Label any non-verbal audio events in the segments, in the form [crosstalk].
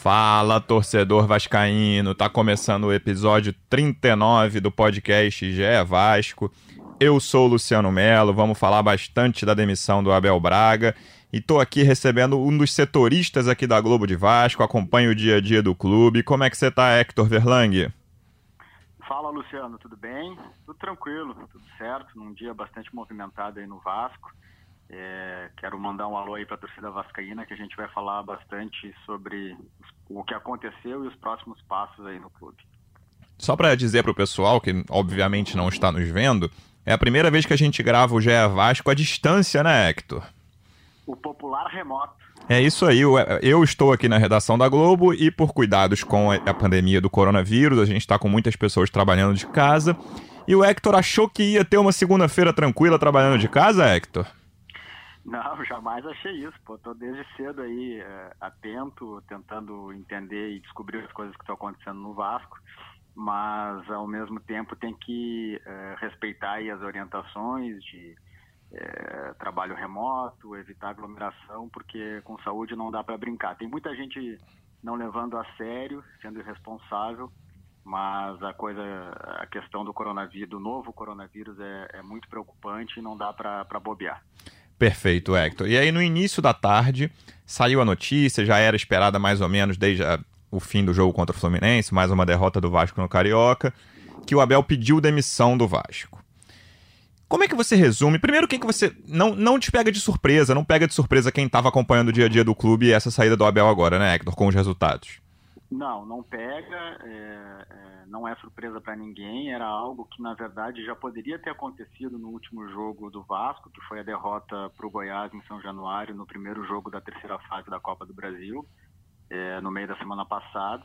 Fala, torcedor vascaíno. Tá começando o episódio 39 do podcast GE Vasco. Eu sou o Luciano Melo, vamos falar bastante da demissão do Abel Braga. E tô aqui recebendo um dos setoristas aqui da Globo de Vasco, acompanho o dia a dia do clube. Como é que você tá, Hector Verlang? Fala, Luciano, tudo bem? Tudo tranquilo, tudo certo, num dia bastante movimentado aí no Vasco. É, quero mandar um alô aí para a torcida vascaína, que a gente vai falar bastante sobre o que aconteceu e os próximos passos aí no clube. Só para dizer para o pessoal, que obviamente não está nos vendo, é a primeira vez que a gente grava o GE Vasco à distância, né, Hector? O popular remoto. É isso aí, eu estou aqui na redação da Globo e por cuidados com a pandemia do coronavírus, a gente está com muitas pessoas trabalhando de casa. E o Hector achou que ia ter uma segunda-feira tranquila trabalhando de casa, Hector? Não, [laughs] jamais achei isso. Pô, tô desde cedo aí é, atento, tentando entender e descobrir as coisas que estão acontecendo no Vasco, mas ao mesmo tempo tem que é, respeitar aí as orientações de é, trabalho remoto, evitar aglomeração, porque com saúde não dá para brincar. Tem muita gente não levando a sério, sendo irresponsável, mas a coisa, a questão do coronavírus, do novo coronavírus é, é muito preocupante e não dá para bobear. Perfeito, Hector. E aí, no início da tarde, saiu a notícia, já era esperada mais ou menos desde a, o fim do jogo contra o Fluminense, mais uma derrota do Vasco no Carioca, que o Abel pediu demissão do Vasco. Como é que você resume? Primeiro, quem que você. Não, não te pega de surpresa, não pega de surpresa quem estava acompanhando o dia a dia do clube e essa saída do Abel agora, né, Hector, com os resultados? Não, não pega, é, é, não é surpresa para ninguém. Era algo que, na verdade, já poderia ter acontecido no último jogo do Vasco, que foi a derrota para o Goiás em São Januário, no primeiro jogo da terceira fase da Copa do Brasil, é, no meio da semana passada.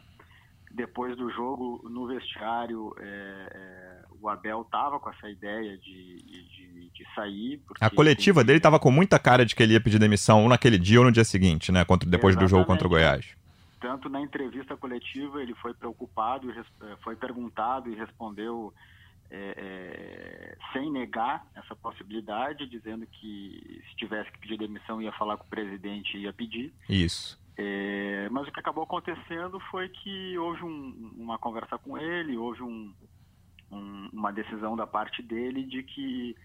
Depois do jogo, no vestiário, é, é, o Abel estava com essa ideia de, de, de sair. A coletiva tem... dele estava com muita cara de que ele ia pedir demissão ou naquele dia ou no dia seguinte, né? Contra, depois Exatamente. do jogo contra o Goiás tanto na entrevista coletiva ele foi preocupado, eh, foi perguntado e respondeu é, é, sem negar essa possibilidade, dizendo que se tivesse que pedir demissão ia falar com o presidente e ia pedir. Isso. É, mas o que acabou acontecendo foi que houve um, uma conversa com ele, houve um, um, uma decisão da parte dele de que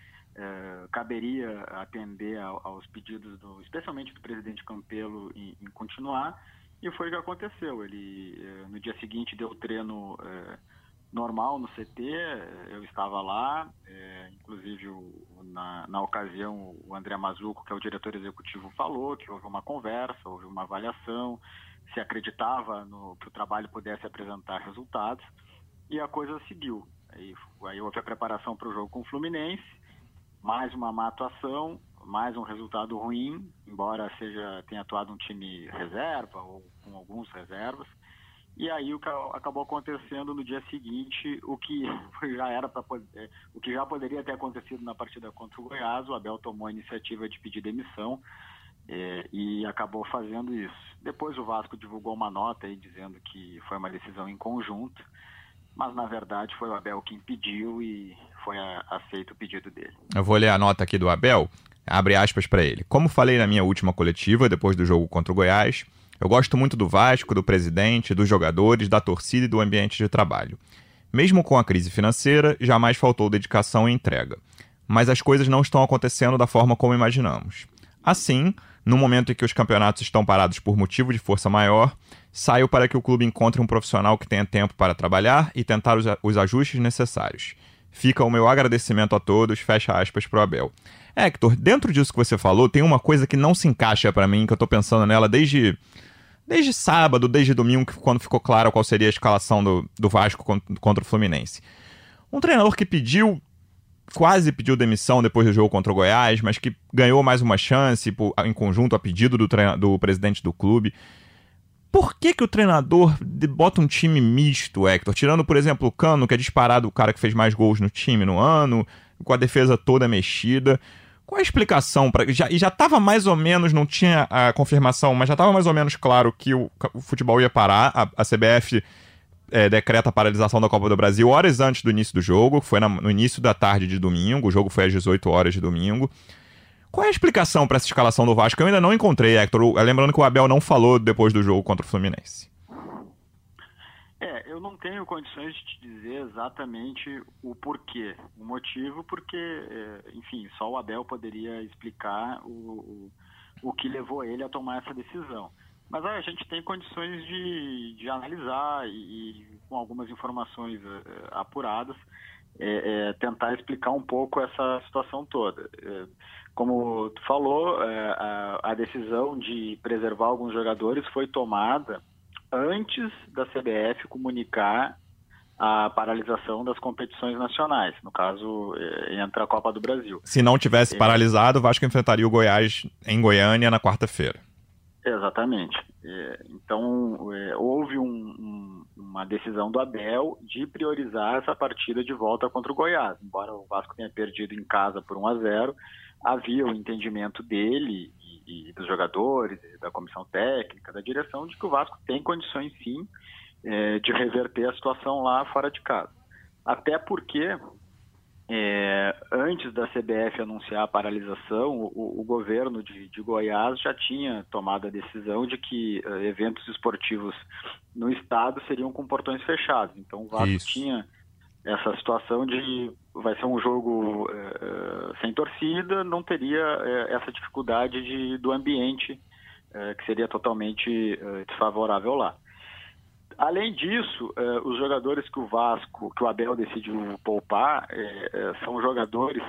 caberia atender aos pedidos, do, especialmente do presidente Campelo, em, em continuar e foi o que aconteceu. Ele, eh, no dia seguinte, deu treino é, normal no CT, eu estava lá, é, inclusive o, na, na ocasião o André Mazuco, que é o diretor executivo, falou que houve uma conversa, houve uma avaliação, se acreditava no, que o trabalho pudesse apresentar resultados, e a coisa seguiu. Aí, aí houve a preparação para o jogo com o Fluminense, mais uma má atuação, mais um resultado ruim, embora seja tenha atuado um time reserva ou com alguns reservas. E aí o que acabou acontecendo no dia seguinte, o que [laughs] já era para é, o que já poderia ter acontecido na partida contra o Goiás, o Abel tomou a iniciativa de pedir demissão é, e acabou fazendo isso. Depois o Vasco divulgou uma nota aí dizendo que foi uma decisão em conjunto, mas na verdade foi o Abel quem pediu e foi aceito o pedido dele. Eu vou ler a nota aqui do Abel. Abre aspas para ele. Como falei na minha última coletiva, depois do jogo contra o Goiás, eu gosto muito do Vasco, do presidente, dos jogadores, da torcida e do ambiente de trabalho. Mesmo com a crise financeira, jamais faltou dedicação e entrega. Mas as coisas não estão acontecendo da forma como imaginamos. Assim, no momento em que os campeonatos estão parados por motivo de força maior, saio para que o clube encontre um profissional que tenha tempo para trabalhar e tentar os, ajustes necessários. Fica o meu agradecimento a todos, fecha aspas pro Abel. Hector, dentro disso que você falou, tem uma coisa que não se encaixa para mim, que eu tô pensando nela desde desde sábado, desde domingo, quando ficou claro qual seria a escalação do, do Vasco contra o Fluminense. Um treinador que pediu, quase pediu demissão depois do jogo contra o Goiás, mas que ganhou mais uma chance em conjunto a pedido do, do presidente do clube. Por que, que o treinador bota um time misto, Hector? Tirando, por exemplo, o Cano, que é disparado o cara que fez mais gols no time no ano, com a defesa toda mexida. Qual a explicação? Pra, já, e já estava mais ou menos, não tinha a confirmação, mas já estava mais ou menos claro que o, o futebol ia parar. A, a CBF é, decreta a paralisação da Copa do Brasil horas antes do início do jogo, foi na, no início da tarde de domingo, o jogo foi às 18 horas de domingo. Qual é a explicação para essa escalação do Vasco? Eu ainda não encontrei, Hector. Lembrando que o Abel não falou depois do jogo contra o Fluminense. É, eu não tenho condições de te dizer exatamente o porquê. O motivo, porque, é, enfim, só o Abel poderia explicar o, o, o que levou ele a tomar essa decisão. Mas a gente tem condições de, de analisar e, e, com algumas informações é, apuradas, é, é, tentar explicar um pouco essa situação toda. Como tu falou, é, a, a decisão de preservar alguns jogadores foi tomada antes da CBF comunicar a paralisação das competições nacionais. No caso, é, entra a Copa do Brasil. Se não tivesse é. paralisado, o Vasco enfrentaria o Goiás em Goiânia na quarta-feira. Exatamente. Então, houve um, uma decisão do Abel de priorizar essa partida de volta contra o Goiás. Embora o Vasco tenha perdido em casa por 1 a 0 havia o entendimento dele e, e dos jogadores, da comissão técnica, da direção, de que o Vasco tem condições sim é, de reverter a situação lá fora de casa. Até porque é, antes da CBF anunciar a paralisação, o, o governo de, de, Goiás já tinha tomado a decisão de que uh, eventos esportivos no estado seriam com portões fechados. Então o Vasco Isso. tinha essa situação de vai ser um jogo uh, sem torcida, não teria uh, essa dificuldade de, do ambiente uh, que seria totalmente desfavorável lá. Além disso, os jogadores que o Vasco, que o Abel decidiu poupar, são jogadores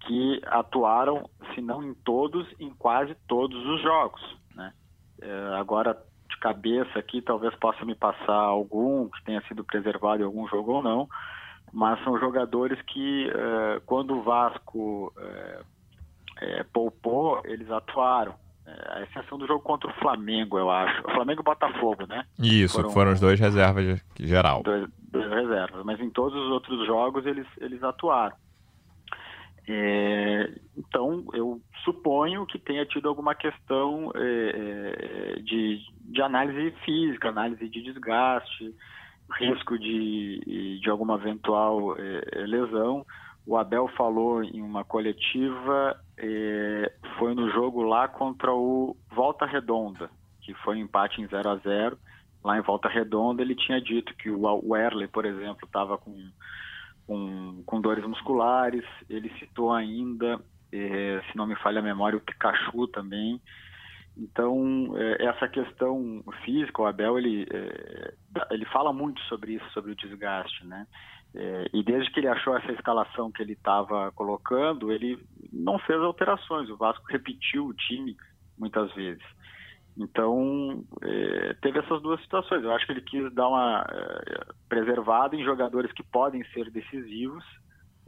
que atuaram, se não em todos, em quase todos os jogos. Né? agora cabeça aqui, talvez possa me passar algum que tenha sido preservado em algum jogo ou não, mas são jogadores que, eh, quando o Vasco eh, eh, poupou, eles atuaram. a exceção do jogo contra o Flamengo, eu acho. O Flamengo e o Botafogo, né? Isso, foram, foram os dois reservas geral. Dois, dois reservas, mas em todos os outros jogos eles, eles atuaram. É, então, eu suponho que tenha tido alguma questão é, é, de, de análise física, análise de desgaste, risco de, de alguma eventual é, lesão. O Abel falou em uma coletiva, é, foi no jogo lá contra o Volta Redonda, que foi um empate em 0 a 0 Lá em Volta Redonda ele tinha dito que o Werley, por exemplo, estava com com, com dores musculares. Ele citou ainda, é, se não me falha a memória, o Pikachu também. Então, é, essa questão física, o Abel, ele, é, ele fala muito sobre isso, sobre o desgaste, né? E desde que ele achou essa escalação que ele estava colocando, ele não fez alterações. O Vasco repetiu o time muitas vezes. Então, é, teve essas duas situações. Eu acho que ele quis dar uma é, preservada em jogadores que podem ser decisivos,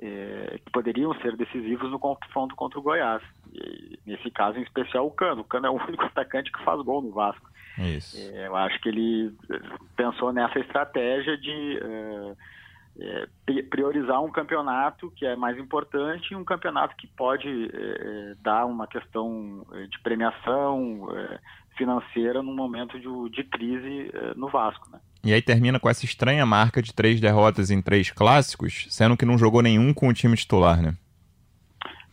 é, que poderiam ser decisivos no confronto contra o Goiás. E, nesse caso, em especial, o Cano. O Cano é o [laughs] único atacante que faz gol no Vasco. Isso. Eu acho que ele pensou nessa estratégia de priorizar um campeonato que é mais importante e um campeonato que pode é, dar uma questão de premiação, é, financeira num momento de, de crise eh, no Vasco. Né? E aí termina com essa estranha marca de três derrotas em três clássicos, sendo que não jogou nenhum com o time titular, né?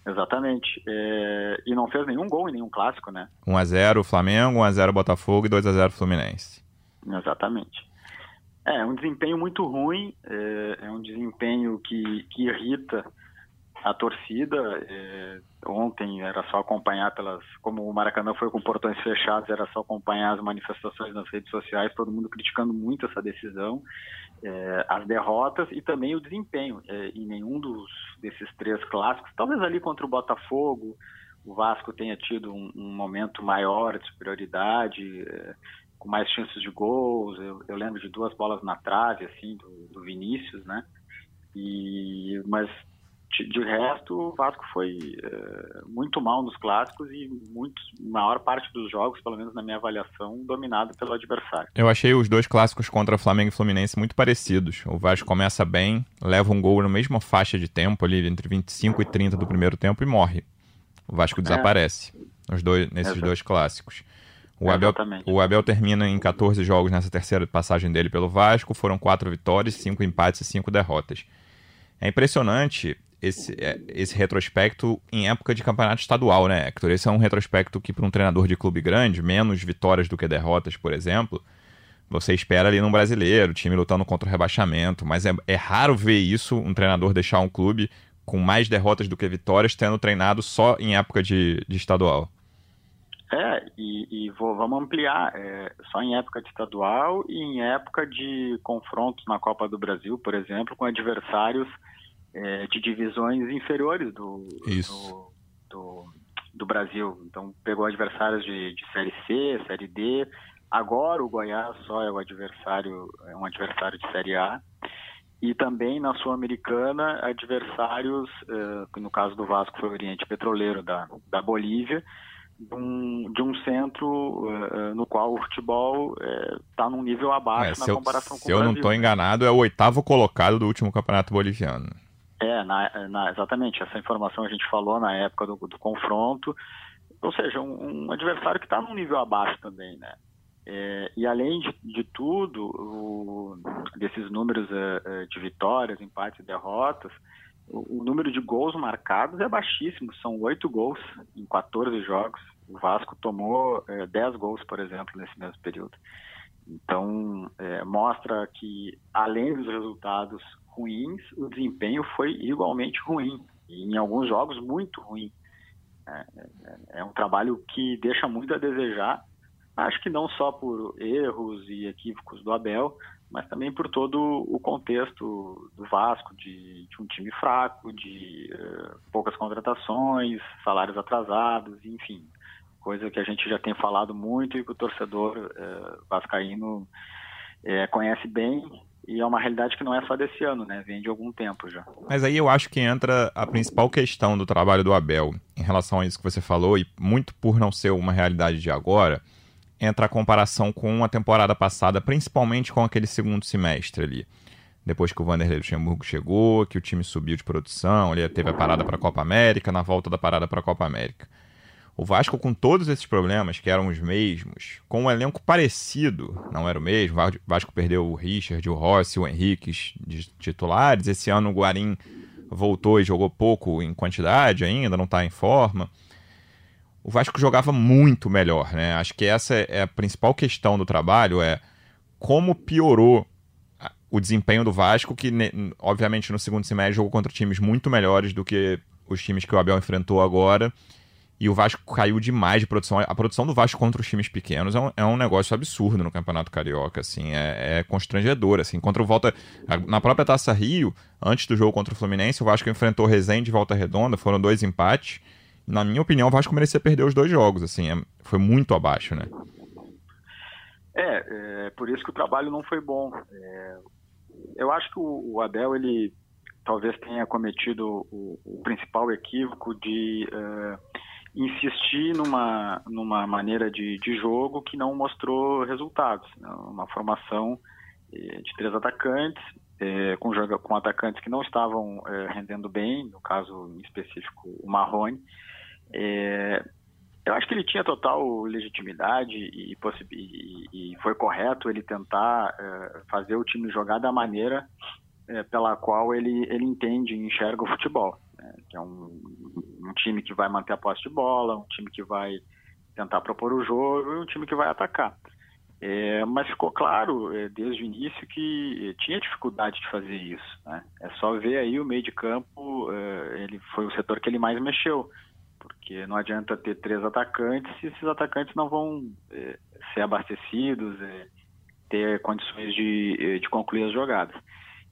Exatamente. É... E não fez nenhum gol em nenhum clássico, né? 1x0 Flamengo, 1x0 Botafogo e 2x0 Fluminense. Exatamente. É um desempenho muito ruim, é, é um desempenho que, que irrita a torcida. É, ontem era só acompanhar pelas. Como o Maracanã foi com portões fechados, era só acompanhar as manifestações nas redes sociais, todo mundo criticando muito essa decisão, é, as derrotas e também o desempenho. É, em nenhum dos desses três clássicos, talvez ali contra o Botafogo, o Vasco tenha tido um, um momento maior de superioridade. Com mais chances de gols, eu, eu, lembro de duas bolas na trave, assim, do, do Vinícius, né? E, mas de resto, o Vasco foi é, muito mal nos clássicos e muito, maior parte dos jogos, pelo menos na minha avaliação, dominado pelo adversário. Eu achei os dois clássicos contra Flamengo e Fluminense muito parecidos. O Vasco começa bem, leva um gol na mesma faixa de tempo, ali entre 25 e 30 do primeiro tempo, e morre. O Vasco é. desaparece nos dois, nesses Exato. dois clássicos. O Abel, o Abel termina em 14 jogos nessa terceira passagem dele pelo Vasco. Foram quatro vitórias, cinco empates e cinco derrotas. É impressionante esse, é, esse retrospecto em época de campeonato estadual, né, Hector? Esse é um retrospecto que, para um treinador de clube grande, menos vitórias do que derrotas, por exemplo, você espera ali num brasileiro, time lutando contra o rebaixamento, mas é, é raro ver isso, um treinador deixar um clube com mais derrotas do que vitórias, tendo treinado só em época de, de estadual. É, e, e vou, vamos ampliar, é, só em época de estadual e em época de confrontos na Copa do Brasil, por exemplo, com adversários é, de divisões inferiores do, do, do, do, Brasil. Então, pegou adversários de, de Série C, Série D. Agora o Goiás só é o adversário, é um adversário de Série A. E também na Sul-Americana, adversários, é, no caso do Vasco foi o Oriente Petroleiro da, da Bolívia, de um, de um centro uh, no qual o futebol está num nível abaixo é, na comparação com o Brasil. Se eu não estou enganado, é o oitavo colocado do último campeonato boliviano. É, na, na, exatamente. Essa informação a gente falou na época do, do confronto. Ou seja, um, um adversário que está num nível abaixo também, né? É, e além de, de tudo, o, desses números uh, de vitórias, empates e derrotas, o, o, número de gols marcados é baixíssimo. São oito gols em 14 jogos. O Vasco tomou uh, 10 gols, por exemplo, nesse mesmo período. Então, é, mostra que, além dos resultados ruins, o desempenho foi igualmente ruim. E em alguns jogos, muito ruim. É, é, é um trabalho que deixa muito a desejar. Acho que não só por erros e equívocos do Abel, mas também por todo o contexto do Vasco, de, de um time fraco, de uh, poucas contratações, salários atrasados, enfim, coisa que a gente já tem falado muito e que o torcedor uh, vascaíno uh, conhece bem e é uma realidade que não é só desse ano, né? Vem de algum tempo já. Mas aí eu acho que entra a principal questão do trabalho do Abel em relação a isso que você falou, e muito por não ser uma realidade de agora, entra a comparação com a temporada passada, principalmente com aquele segundo semestre ali. Depois que o Vanderlei Luxemburgo chegou, que o time subiu de produção, ele teve a parada para a Copa América, na volta da parada para a Copa América. O Vasco, com todos esses problemas, que eram os mesmos, com um elenco parecido, não era o mesmo. O Vasco perdeu o Richard, o Rossi, o Henrique de titulares. Esse ano o Guarim voltou e jogou pouco em quantidade ainda, não está em forma. O Vasco jogava muito melhor, né? Acho que essa é a principal questão do trabalho, é como piorou o desempenho do Vasco, que obviamente no segundo semestre jogou contra times muito melhores do que os times que o Abel enfrentou agora e o Vasco caiu demais de produção. A produção do Vasco contra os times pequenos é um, é um negócio absurdo no Campeonato Carioca, assim, é, é, constrangedor, assim. Contra o Volta... Na própria Taça Rio, antes do jogo contra o Fluminense, o Vasco enfrentou Resende e Volta Redonda, foram dois empates. Na minha opinião, o Vasco merecia perder os dois jogos, assim, é, foi muito abaixo, né? É, é, por isso que o trabalho não foi bom. É, eu acho que o, o Abel, ele talvez tenha cometido o, o principal equívoco de... Uh, insistir numa, numa maneira de, de jogo que não mostrou resultados. Né? Uma formação eh, de três atacantes, eh, com, com atacantes que não estavam eh, rendendo bem, no caso em específico o Marrone. eu acho que ele tinha total legitimidade e, e, e foi correto ele tentar fazer o time jogar da maneira pela qual ele, ele entende e enxerga o futebol né, que é um, um, time que vai manter a posse de bola, um time que vai tentar propor o jogo e um time que vai atacar. É, mas ficou claro é, desde o início que tinha dificuldade de fazer isso. Né? É só ver aí o meio de campo, é, ele foi o setor que ele mais mexeu, porque não adianta ter três atacantes se esses atacantes não vão é, ser abastecidos, é, ter condições de, é, de concluir as jogadas.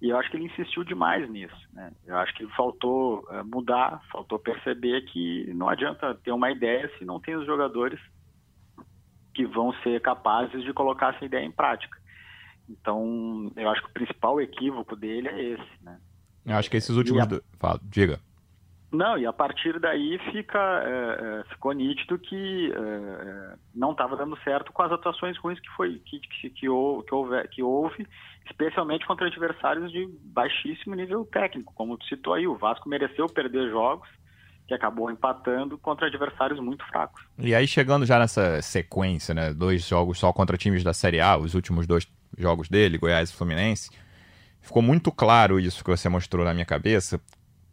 E eu acho que ele insistiu demais nisso. Né? Eu acho que faltou uh, mudar, faltou perceber que não adianta ter uma ideia se não tem os jogadores que vão ser capazes de colocar essa ideia em prática. Então, eu acho que o principal equívoco dele é esse. Né? Eu acho que esses últimos. A... Do... Fala, diga. Não, e a partir daí fica, é, é, ficou nítido que é, não estava dando certo com as atuações ruins que, foi, que, que, que, houve, que houve, especialmente contra adversários de baixíssimo nível técnico. Como tu citou aí, o Vasco mereceu perder jogos que acabou empatando contra adversários muito fracos. E aí, chegando já nessa sequência, né, dois jogos só contra times da Série A, os últimos dois jogos dele, Goiás e Fluminense, ficou muito claro isso que você mostrou na minha cabeça,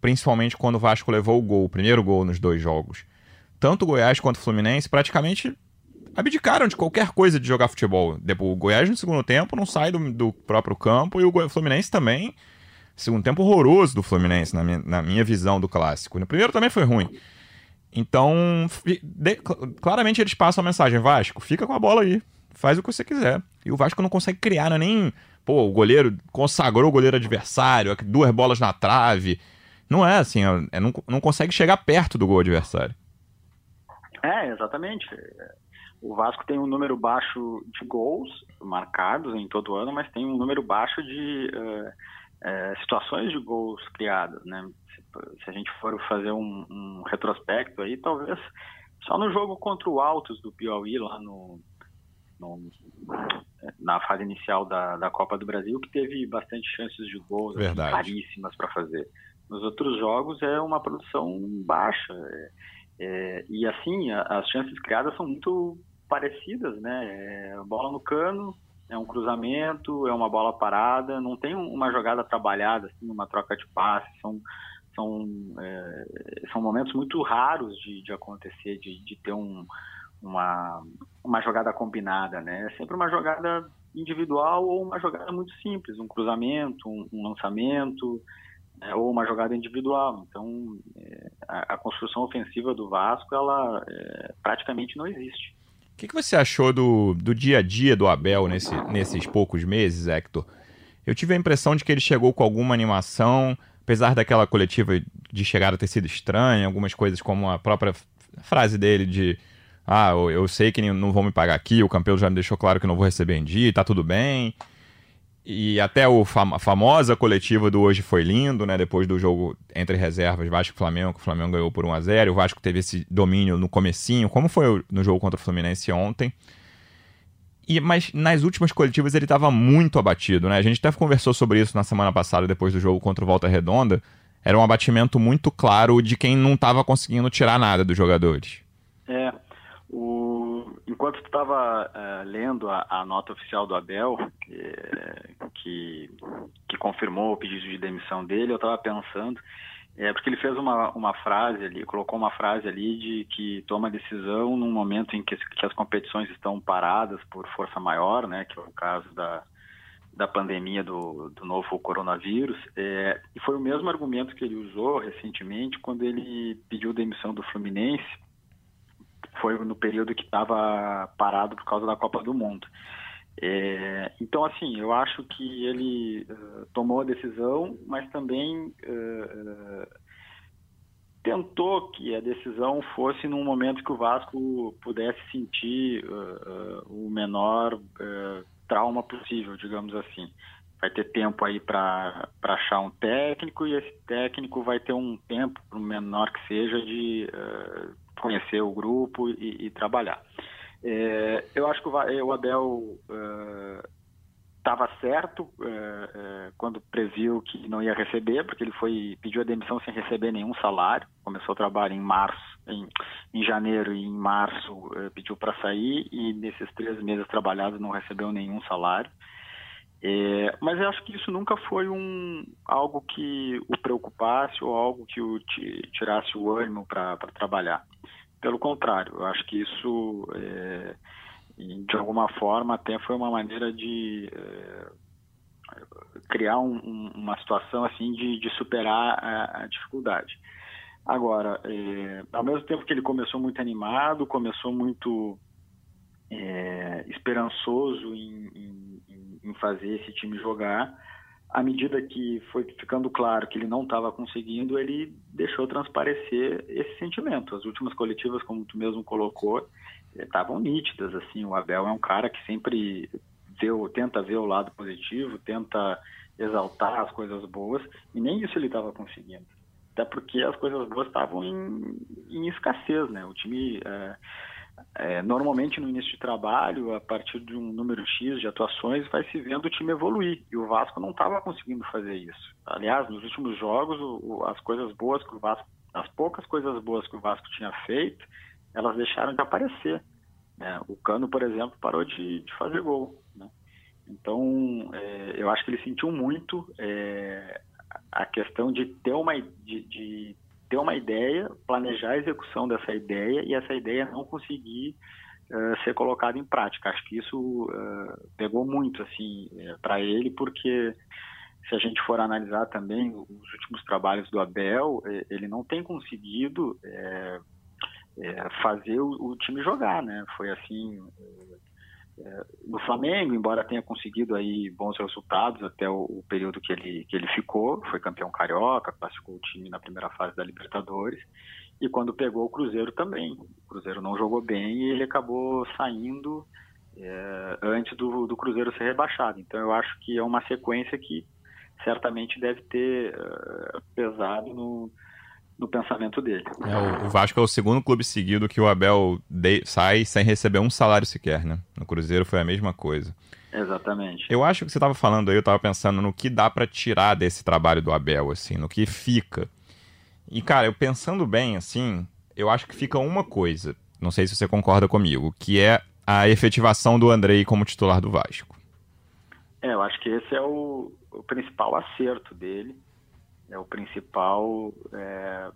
principalmente quando o Vasco levou o gol, o primeiro gol nos dois jogos. Tanto o Goiás quanto o Fluminense praticamente abdicaram de qualquer coisa de jogar futebol. O Goiás no segundo tempo não sai do, do próprio campo e o Fluminense também. Segundo tempo horroroso do Fluminense, na minha, na minha visão do clássico. No primeiro também foi ruim. Então, de, claramente eles passam a mensagem: Vasco, fica com a bola aí, faz o que você quiser. E o Vasco não consegue criar, não é nem. Pô, o goleiro consagrou o goleiro adversário, duas bolas na trave. Não é assim, é, é, não, não consegue chegar perto do gol adversário. É, exatamente. O Vasco tem um número baixo de gols marcados em todo ano, mas tem um número baixo de uh, uh, situações de gols criadas, né? Se, se, a gente for fazer um, um, retrospecto aí, talvez só no jogo contra o Altos do Piauí, lá no, no na fase inicial da, da Copa do Brasil, que teve bastante chances de gols assim, raríssimas para fazer. Nos outros jogos é uma produção baixa. É, é, e assim, a, as chances criadas são muito parecidas, né? É bola no cano, é um cruzamento, é uma bola parada, não tem uma jogada trabalhada, assim, uma troca de passe, são, são, é, são momentos muito raros de, de acontecer, de, de ter um, uma, uma jogada combinada, né? É sempre uma jogada individual ou uma jogada muito simples, um cruzamento, um, um lançamento, é, ou uma jogada individual. Então, é, a, a, construção ofensiva do Vasco, ela é, praticamente não existe. O que, que, você achou do, do dia a dia do Abel nesse, nesses poucos meses, Hector? Eu tive a impressão de que ele chegou com alguma animação, apesar daquela coletiva de chegar a ter sido estranha, algumas coisas como a própria frase dele de ah, eu sei que não vão me pagar aqui, o campeão já me deixou claro que não vou receber em dia, tá tudo bem. E até o fam a famosa coletiva do hoje foi lindo, né? Depois do jogo entre reservas Vasco e Flamengo, que o Flamengo ganhou por 1 a 0 o Vasco teve esse domínio no comecinho, como foi no jogo contra o Fluminense ontem. E, mas nas últimas coletivas ele estava muito abatido, né? A gente até conversou sobre isso na semana passada, depois do jogo contra o Volta Redonda. Era um abatimento muito claro de quem não estava conseguindo tirar nada dos jogadores. É, o, enquanto tu estava uh, lendo a, a, nota oficial do Abel, que, que, que, confirmou o pedido de demissão dele, eu estava pensando, é porque ele fez uma, uma frase ali, colocou uma frase ali de que toma decisão num momento em que, que as competições estão paradas por força maior, né, que é o caso da, da pandemia do, do novo coronavírus, é, e foi o mesmo argumento que ele usou recentemente quando ele pediu demissão do Fluminense, foi no período que estava parado por causa da Copa do Mundo. É, então, assim, eu acho que ele uh, tomou a decisão, mas também uh, tentou que a decisão fosse num momento que o Vasco pudesse sentir o menor trauma possível, digamos assim. Vai ter tempo aí para achar um técnico e esse técnico vai ter um tempo, por menor que seja, de conhecer o grupo e, e trabalhar. É, eu acho que o, o Abel estava é, certo é, é, quando previu que não ia receber, porque ele foi pediu a demissão sem receber nenhum salário. Começou o trabalho em março, em, em janeiro e em março é, pediu para sair e nesses três meses trabalhados não recebeu nenhum salário. É, mas eu acho que isso nunca foi um algo que o preocupasse ou algo que o tirasse o ânimo para trabalhar. Pelo contrário, eu acho que isso, é, de alguma forma, até foi uma maneira de é, criar um, um, uma situação assim de, de superar a, a, dificuldade. Agora, é, ao mesmo tempo que ele começou muito animado, começou muito é, esperançoso em, em, em fazer esse time jogar, à medida que foi ficando claro que ele não estava conseguindo, ele deixou transparecer esse sentimento. As últimas coletivas, como tu mesmo colocou, estavam nítidas. Assim, o Abel é um cara que sempre vê, tenta ver o lado positivo, tenta exaltar as coisas boas, e nem isso ele estava conseguindo. até porque as coisas boas estavam em, em escassez, né? O time é, é, normalmente no início de trabalho, a partir de um número X de atuações, vai se vendo o time evoluir. E o Vasco não estava conseguindo fazer isso. Aliás, nos últimos jogos, o, as coisas boas que o Vasco, as poucas coisas boas que o Vasco tinha feito, elas deixaram de aparecer. Né? O Cano, por exemplo, parou de, de fazer gol. Né? Então, é, eu acho que ele sentiu muito é, a questão de ter uma de, de, ter uma ideia, planejar a execução dessa ideia e essa ideia não conseguir uh, ser colocada em prática. Acho que isso uh, pegou muito assim uh, para ele, porque se a gente for analisar também os últimos trabalhos do Abel, ele não tem conseguido fazer o, o, time jogar, né? Foi assim no Flamengo, embora tenha conseguido aí bons resultados até o, o, período que ele, que ele ficou, foi campeão carioca, classificou o time na primeira fase da Libertadores, e quando pegou o Cruzeiro também. O Cruzeiro não jogou bem e ele acabou saindo é, antes do, do Cruzeiro ser rebaixado. Então eu acho que é uma sequência que certamente deve ter uh, pesado no, no pensamento dele. É, o, Vasco é o segundo clube seguido que o Abel de, sai sem receber um salário sequer, né? No Cruzeiro foi a mesma coisa. Exatamente. Eu acho que você estava falando aí, eu estava pensando no que dá para tirar desse trabalho do Abel, assim, no que fica. E, cara, eu pensando bem, assim, eu acho que fica uma coisa, não sei se você concorda comigo, que é a efetivação do Andrei como titular do Vasco. É, eu acho que esse é o, o principal acerto dele é o principal. É,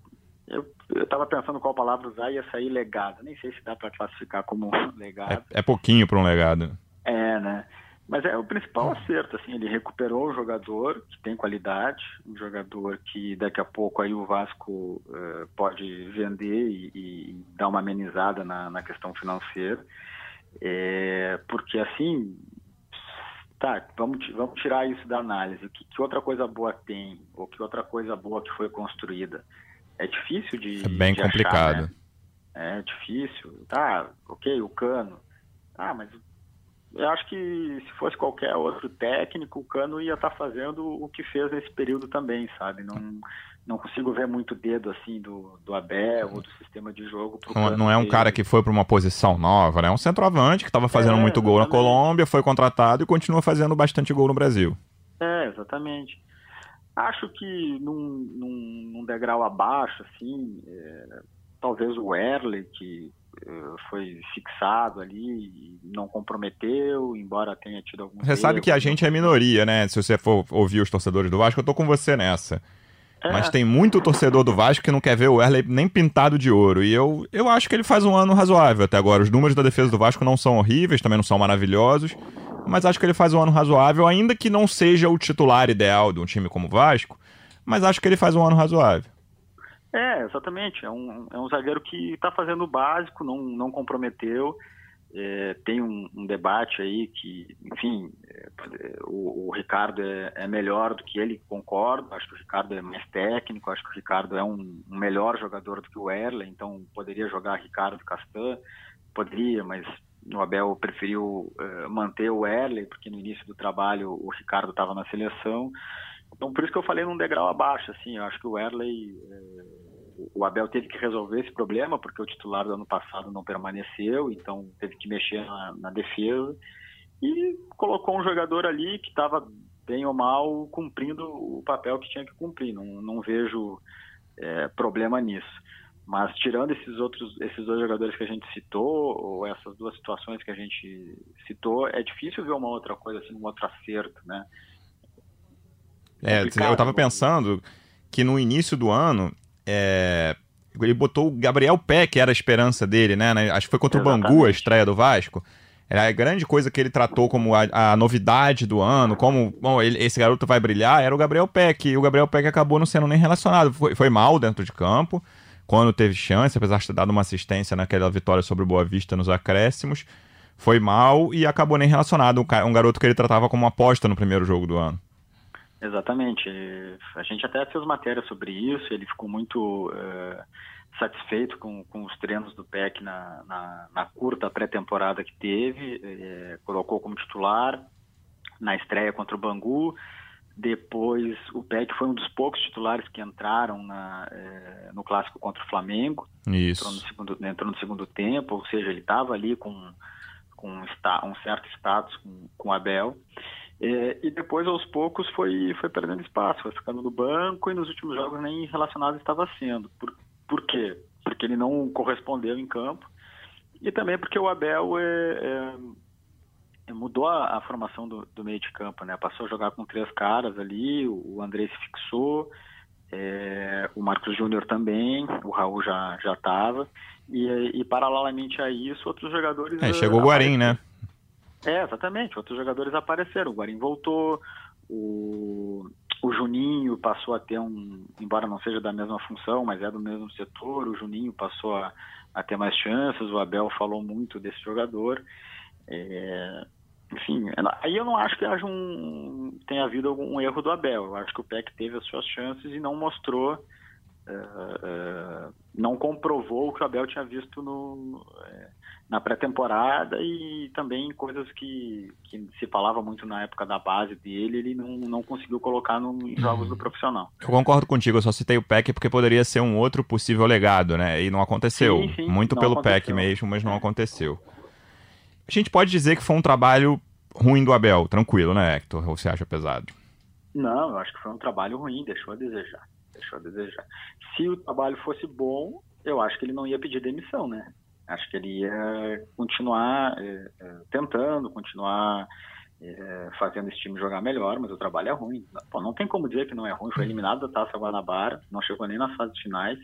eu estava pensando qual palavra usar e ia sair legado. Nem sei se dá para classificar como [laughs] legado. É, é pouquinho para um legado. É, né? Mas é o principal acerto, assim, ele recuperou o jogador que tem qualidade, um jogador que daqui a pouco aí o Vasco uh, pode vender e, e, dar uma amenizada na, na questão financeira, é, porque assim tá, vamos, vamos tirar isso da análise. Que, que outra coisa boa tem? Ou que outra coisa boa que foi construída? É difícil de. É bem de complicado. Achar, né? É difícil. Tá, ok, o cano. Ah, mas eu acho que se fosse qualquer outro técnico, o Cano ia estar tá fazendo o que fez nesse período também, sabe? Não, não consigo ver muito dedo assim do, do Abel ou do sistema de jogo. Não, não, é um cara que foi para uma posição nova, né? É um centroavante que estava fazendo é, muito gol na Colômbia, foi contratado e continua fazendo bastante gol no Brasil. É, exatamente. Acho que num, num, num degrau abaixo, assim, é, talvez o Erle, que eh, foi fixado ali e não comprometeu, embora tenha tido alguns. Você sabe que a gente é minoria, né? Se você for ouvir os torcedores do Vasco, eu tô com você nessa. Mas tem muito torcedor do Vasco que não quer ver o Erley nem pintado de ouro. E eu, eu acho que ele faz um ano razoável até agora. Os números da defesa do Vasco não são horríveis, também não são maravilhosos. Mas acho que ele faz um ano razoável, ainda que não seja o titular ideal de um time como o Vasco. Mas acho que ele faz um ano razoável. É, exatamente. É um, é um zagueiro que está fazendo o básico, não, não comprometeu. É, tem um, um, debate aí que, enfim, é, o, o, Ricardo é, é, melhor do que ele, concordo. Acho que o Ricardo é mais técnico, acho que o Ricardo é um, um melhor jogador do que o Erle, então poderia jogar Ricardo Castan, poderia, mas o Abel preferiu é, manter o Erle, porque no início do trabalho o Ricardo estava na seleção. Então, por isso que eu falei num degrau abaixo, assim, eu acho que o Erley, é, o Abel teve que resolver esse problema, porque o titular do ano passado não permaneceu, então teve que mexer na, na defesa, e colocou um jogador ali que estava, bem ou mal, cumprindo o papel que tinha que cumprir, não, não vejo é, problema nisso. Mas tirando esses outros, esses dois jogadores que a gente citou, ou essas duas situações que a gente citou, é difícil ver uma outra coisa assim, um outro acerto, né? É, eu tava pensando que no início do ano, é, ele botou o Gabriel Pé, que era a esperança dele, né? Acho que foi contra Exatamente. o Bangu, a estreia do Vasco. Era a grande coisa que ele tratou como a, a novidade do ano, como bom, ele, esse garoto vai brilhar, era o Gabriel Peck. E o Gabriel Peck acabou não sendo nem relacionado. Foi, foi mal dentro de campo, quando teve chance, apesar de ter dado uma assistência naquela vitória sobre o Boa Vista nos acréscimos. Foi mal e acabou nem relacionado. Um, um garoto que ele tratava como aposta no primeiro jogo do ano. Exatamente. A gente até fez matéria sobre isso, ele ficou muito uh, satisfeito com, com os treinos do PEC na, na, na curta pré-temporada que teve, uh, colocou como titular na estreia contra o Bangu, Depois, o Peck foi um dos poucos titulares que entraram na, é, no clássico contra o Flamengo. Isso. Entrou no segundo, entrou no segundo tempo, ou seja, ele estava ali com, com um, certo status com, com o Abel. É, e depois, aos poucos, foi, foi perdendo espaço, foi ficando no banco e nos últimos jogos nem relacionado estava sendo. Por, por quê? Porque ele não correspondeu em campo e também porque o Abel é, é, é, mudou a, a formação do, do, meio de campo, né? Passou a jogar com três caras ali, o, o André se fixou, é, o Marcos Júnior também, o Raul já já estava e, e, paralelamente a isso outros jogadores. É, chegou o Guarim, né? É, exatamente. Outros jogadores apareceram. O Guarim voltou, o, o Juninho passou a ter um, embora não seja da mesma função, mas é do mesmo setor. O Juninho passou a a ter mais chances. O Abel falou muito desse jogador. É, enfim, aí eu não acho que haja um, tenha havido algum erro do Abel. Eu acho que o PEC teve as suas chances e não mostrou, uh, uh, não comprovou o que o Abel tinha visto no, na pré-temporada e também coisas que, que se falava muito na época da base dele, ele não, não conseguiu colocar nos jogos do profissional. Eu concordo contigo, eu só citei o PEC porque poderia ser um outro possível legado, né? E não aconteceu. Sim, sim, muito pelo aconteceu. PEC mesmo, mas não aconteceu. A gente pode dizer que foi um trabalho ruim do Abel, tranquilo, né, Hector? Ou você acha pesado? Não, eu acho que foi um trabalho ruim, deixou a desejar. Deixou a desejar. Se o trabalho fosse bom, eu acho que ele não ia pedir demissão, né? Acho que ele ia continuar é, é, tentando, continuar é, fazendo esse time jogar melhor, mas o trabalho é ruim. Pô, não tem como dizer que não é ruim. Foi eliminado da Taça Guanabara, não chegou nem nas fases finais.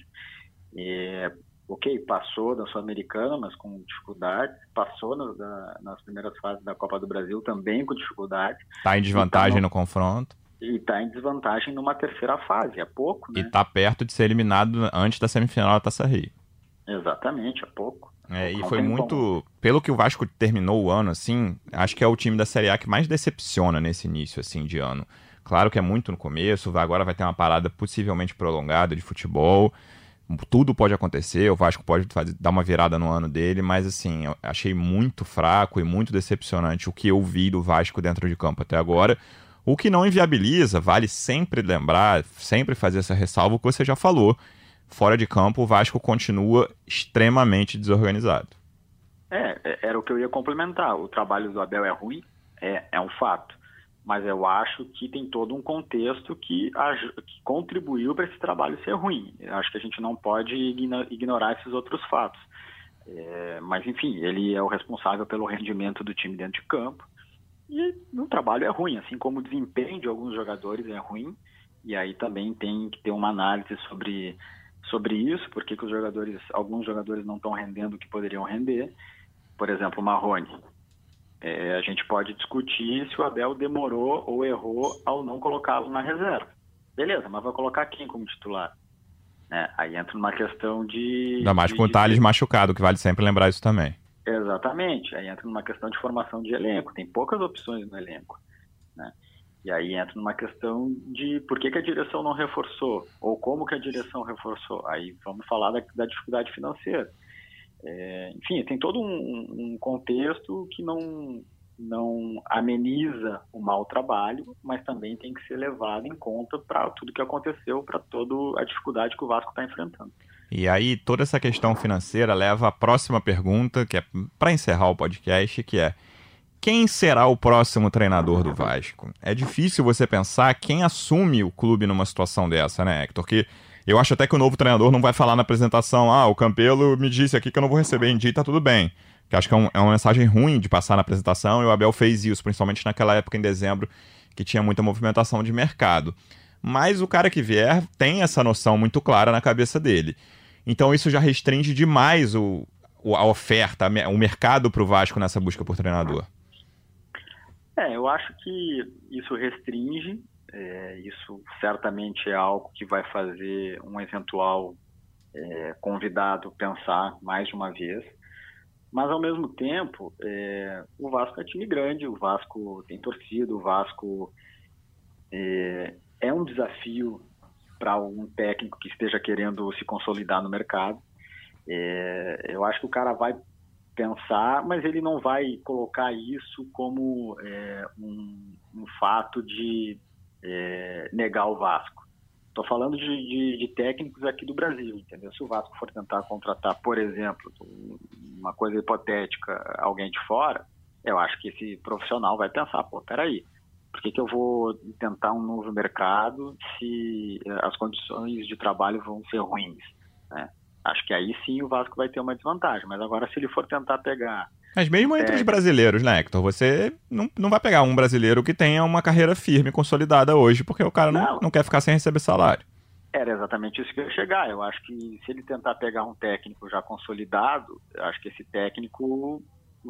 É, ok, passou da Sul-Americana, mas com dificuldade. Passou no, da, nas primeiras fases da Copa do Brasil também com dificuldade. Está em desvantagem no, no, confronto. E está em desvantagem numa terceira fase, é pouco, né? E está perto de ser eliminado antes da semifinal da Taça Rio. Exatamente, é pouco. É, e foi muito. Pelo que o Vasco terminou o ano, assim, acho que é o time da Série A que mais decepciona nesse início, assim, de ano. Claro que é muito no começo, agora vai ter uma parada possivelmente prolongada de futebol. Tudo pode acontecer, o Vasco pode fazer, dar uma virada no ano dele, mas assim, eu achei muito fraco e muito decepcionante o que eu vi do Vasco dentro de campo até agora. O que não inviabiliza, vale sempre lembrar, sempre fazer essa ressalva, que você já falou, fora de campo, o Vasco continua extremamente desorganizado. É, é, era o que eu ia complementar. O trabalho do Abel é ruim, é, é um fato. Mas eu acho que tem todo um contexto que, que contribuiu para esse trabalho ser ruim. Eu acho que a gente não pode ignorar esses outros fatos. É, mas, enfim, ele é o responsável pelo rendimento do time dentro de campo. E o trabalho é ruim, assim como o desempenho de alguns jogadores é ruim. E aí também tem que ter uma análise sobre sobre isso, porque que os jogadores, alguns jogadores não estão rendendo o que poderiam render. Por exemplo, o Marrone. É, a gente pode discutir se o Abel demorou ou errou ao não colocá-lo na reserva. Beleza, mas vai colocar quem como titular? É, aí entra numa questão de. Ainda mais de, com o Thales de... machucado, que vale sempre lembrar isso também. Exatamente. Aí entra numa questão de formação de elenco. Tem poucas opções no elenco. Né? E aí entra numa questão de por que, que, a direção não reforçou, ou como que a direção reforçou. Aí vamos falar da, da dificuldade financeira. É, enfim, tem todo um, um, contexto que não, não ameniza o mau trabalho, mas também tem que ser levado em conta para tudo que aconteceu, para toda a dificuldade que o Vasco está enfrentando. E aí, toda essa questão financeira leva à próxima pergunta, que é para encerrar o podcast, que é quem será o próximo treinador do Vasco? É difícil você pensar quem assume o clube numa situação dessa, né, Hector? Que eu acho até que o novo treinador não vai falar na apresentação, ah, o Campelo me disse aqui que eu não vou receber em dia tá tudo bem. Que acho que é, um, é uma mensagem ruim de passar na apresentação e o Abel fez isso, principalmente naquela época em dezembro, que tinha muita movimentação de mercado. Mas o cara que vier tem essa noção muito clara na cabeça dele. Então isso já restringe demais o, a oferta, o mercado para o Vasco nessa busca por treinador. É, eu acho que isso restringe, é, isso certamente é algo que vai fazer um eventual é, convidado pensar mais de uma vez. Mas, ao mesmo tempo, é, o Vasco é time grande, o Vasco tem torcida, o Vasco é, é um desafio para um técnico que esteja querendo se consolidar no mercado. É, eu acho que o cara vai pensar, mas ele não vai colocar isso como é, um, um, fato de é, negar o Vasco. Estou falando de, de, de, técnicos aqui do Brasil, entendeu? Se o Vasco for tentar contratar, por exemplo, uma coisa hipotética, alguém de fora, eu acho que esse profissional vai pensar, pô, peraí, por que, que eu vou tentar um novo mercado se eh, as condições de trabalho vão ser ruins? Né? Acho que aí sim o Vasco vai ter uma desvantagem, mas agora se ele for tentar pegar mas mesmo entre os brasileiros, né, Hector? Você não, não vai pegar um brasileiro que tenha uma carreira firme, consolidada hoje, porque o cara não, não, não quer ficar sem receber salário. Era exatamente isso que eu ia chegar. Eu acho que se ele tentar pegar um técnico já consolidado, acho que esse técnico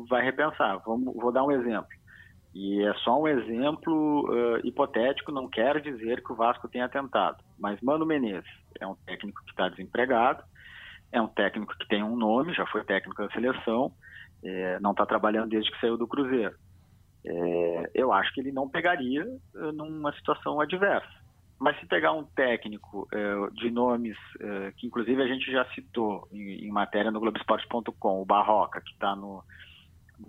vai repensar. Vamos, vou dar um exemplo. E é só um exemplo uh, hipotético, não quer dizer que o Vasco tenha tentado. Mas Mano Menezes é um técnico que está desempregado, é um técnico que tem um nome, já foi técnico da seleção, é, não está trabalhando desde que saiu do Cruzeiro. É, eu acho que ele não pegaria numa situação adversa. Mas se pegar um técnico uh, de nomes que inclusive a gente já citou em, em matéria no Globoesporte.com, o Barroca, que está no,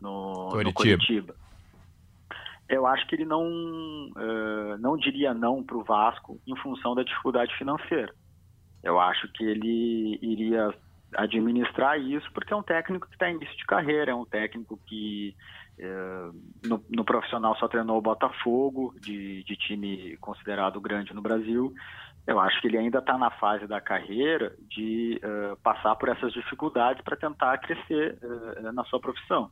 no, no Curitiba, eu acho que ele não, não diria não para o Vasco em função da dificuldade financeira. Eu acho que ele iria administrar isso, porque é um técnico que está em início de carreira, é um técnico que é, no, no, profissional só treinou o Botafogo, de, de, time considerado grande no Brasil. Eu acho que ele ainda está na fase da carreira de uh, passar por essas dificuldades para tentar crescer uh, na sua profissão.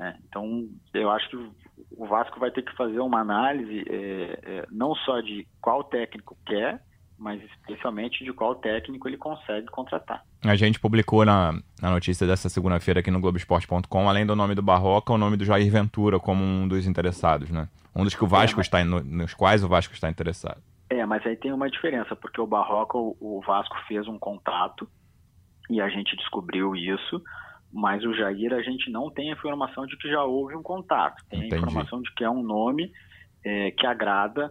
Né? Então, eu acho que o Vasco vai ter que fazer uma análise é, não só de qual técnico quer, mas especialmente de qual técnico ele consegue contratar. A gente publicou na, na notícia dessa segunda-feira aqui no Globoesporte.com, além do nome do Barroca, o nome do Jair Ventura como um dos interessados, né? Um dos que o é, Vasco é, mas... está no, nos quais o Vasco está interessado. É, mas aí tem uma diferença, porque o Barroca, o, o Vasco fez um contato e a gente descobriu isso, mas o Jair a gente não tem a informação de que já houve um contato. Tem Entendi. a informação de que é um nome é, que agrada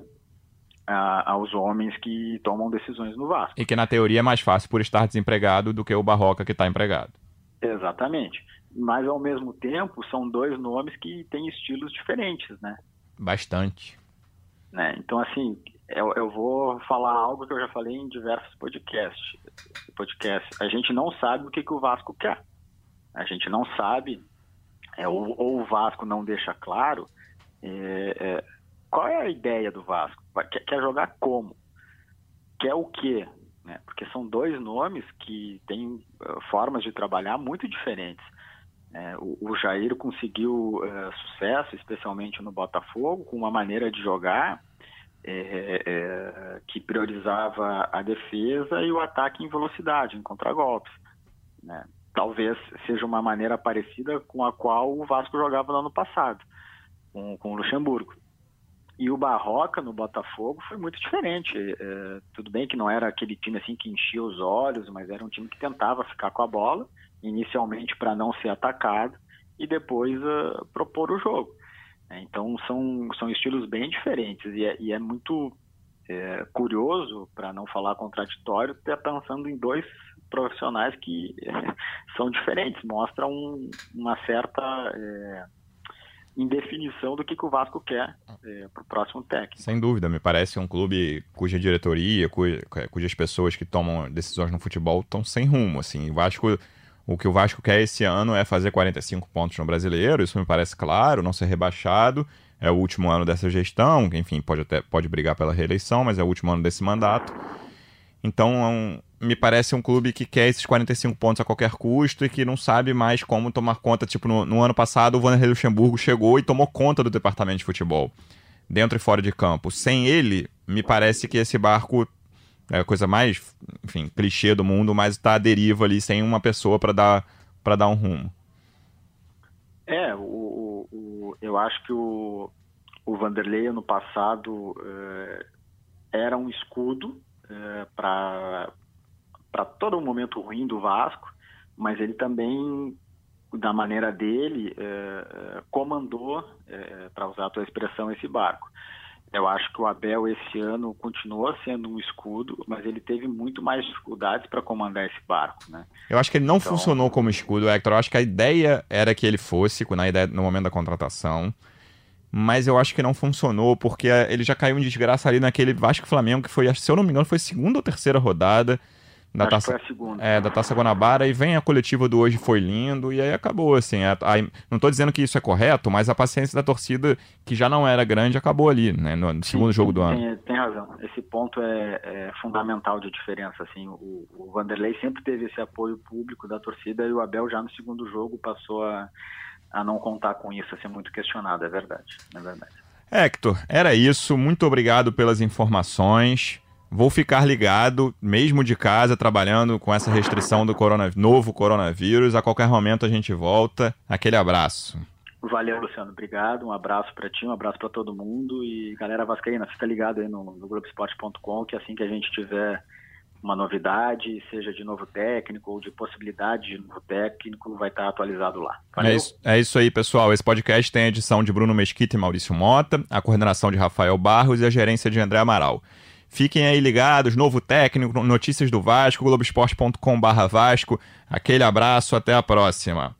a, aos homens que tomam decisões no Vasco. E que na teoria é mais fácil por estar desempregado do que o Barroca que está empregado. Exatamente. Mas ao mesmo tempo são dois nomes que têm estilos diferentes, né? Bastante. Né? Então assim, eu, eu vou falar algo que eu já falei em diversos podcasts. podcasts. A gente não sabe o que, que o Vasco quer. A gente não sabe, é, ou, ou o Vasco não deixa claro é, é, qual é a ideia do Vasco? Quer, quer jogar como? Quer o quê? Né? Porque são dois nomes que têm uh, formas de trabalhar muito diferentes. É, o, o, Jair conseguiu uh, sucesso, especialmente no Botafogo, com uma maneira de jogar é, é, que priorizava a defesa e o ataque em velocidade, em contragolpes. Né? Talvez seja uma maneira parecida com a qual o Vasco jogava no ano passado, com, com o Luxemburgo. E o Barroca no Botafogo foi muito diferente. É, tudo bem que não era aquele time assim que enchia os olhos, mas era um time que tentava ficar com a bola, inicialmente para não ser atacado e depois uh, propor o jogo. É, então são, são estilos bem diferentes e é, e é muito é, curioso, para não falar contraditório, ter pensando em dois profissionais que são diferentes, mostram um, uma certa é, em definição do que, que o Vasco quer é, para o próximo técnico. Sem dúvida, me parece um clube cuja diretoria, cuja, cujas pessoas que tomam decisões no futebol estão sem rumo. Assim, o Vasco, o que o Vasco quer esse ano é fazer 45 pontos no Brasileiro, isso me parece claro, não ser rebaixado. É o último ano dessa gestão, enfim, pode até pode brigar pela reeleição, mas é o último ano desse mandato. Então, é um, me parece um clube que quer esses 45 pontos a qualquer custo e que não sabe mais como tomar conta. Tipo, no, no ano passado, o Vanderlei Luxemburgo chegou e tomou conta do departamento de futebol, dentro e fora de campo. Sem ele, me parece que esse barco é a coisa mais, enfim, clichê do mundo, mas está à deriva ali, sem uma pessoa para dar, para dar um rumo. É, o, o, eu acho que o, o Vanderlei, no passado, é, era um escudo é, para para todo o momento ruim do Vasco, mas ele também, da maneira dele, é, é comandou, é, para usar a tua expressão, esse barco. Eu acho que o Abel esse ano continua sendo um escudo, mas ele teve muito mais dificuldades para comandar esse barco, né? Eu acho que ele não então... funcionou como escudo, Hector. Eu acho que a ideia era que ele fosse na ideia, no momento da contratação. mas eu acho que não funcionou, porque ele já caiu em desgraça ali naquele Vasco Flamengo, que foi, se eu não me engano, foi segunda ou terceira rodada da Acho taça, é, da Taça Guanabara, e vem a coletiva do hoje foi lindo, e aí acabou, assim. A, a- não estou dizendo que isso é correto, mas a paciência da torcida, que já não era grande, acabou ali, né, no, no segundo Sim, jogo do tem, ano. Tem, tem razão. Esse ponto é, é fundamental de diferença. Assim, o, o Vanderlei sempre teve esse apoio público da torcida e o Abel já no segundo jogo passou a, a não contar com isso, a ser muito questionado. É verdade. É verdade. Hector, era isso. Muito obrigado pelas informações. Vou ficar ligado, mesmo de casa, trabalhando com essa restrição do corona, novo coronavírus. A qualquer momento a gente volta. Aquele abraço. Valeu, Luciano. Obrigado. Um abraço para ti, um abraço para todo mundo. E galera vascaína, fica ligado aí no, no Globoesporte.com que assim que a gente tiver uma novidade, seja de novo técnico ou de possibilidade de novo técnico, vai estar atualizado lá. Valeu. É isso, é isso aí, pessoal. Esse podcast tem a edição de Bruno Mesquita e Maurício Mota, a coordenação de Rafael Barros e a gerência de André Amaral. Fiquem aí ligados, novo técnico, notícias do Vasco, globoesporte.com.br Vasco. Aquele abraço, até a próxima.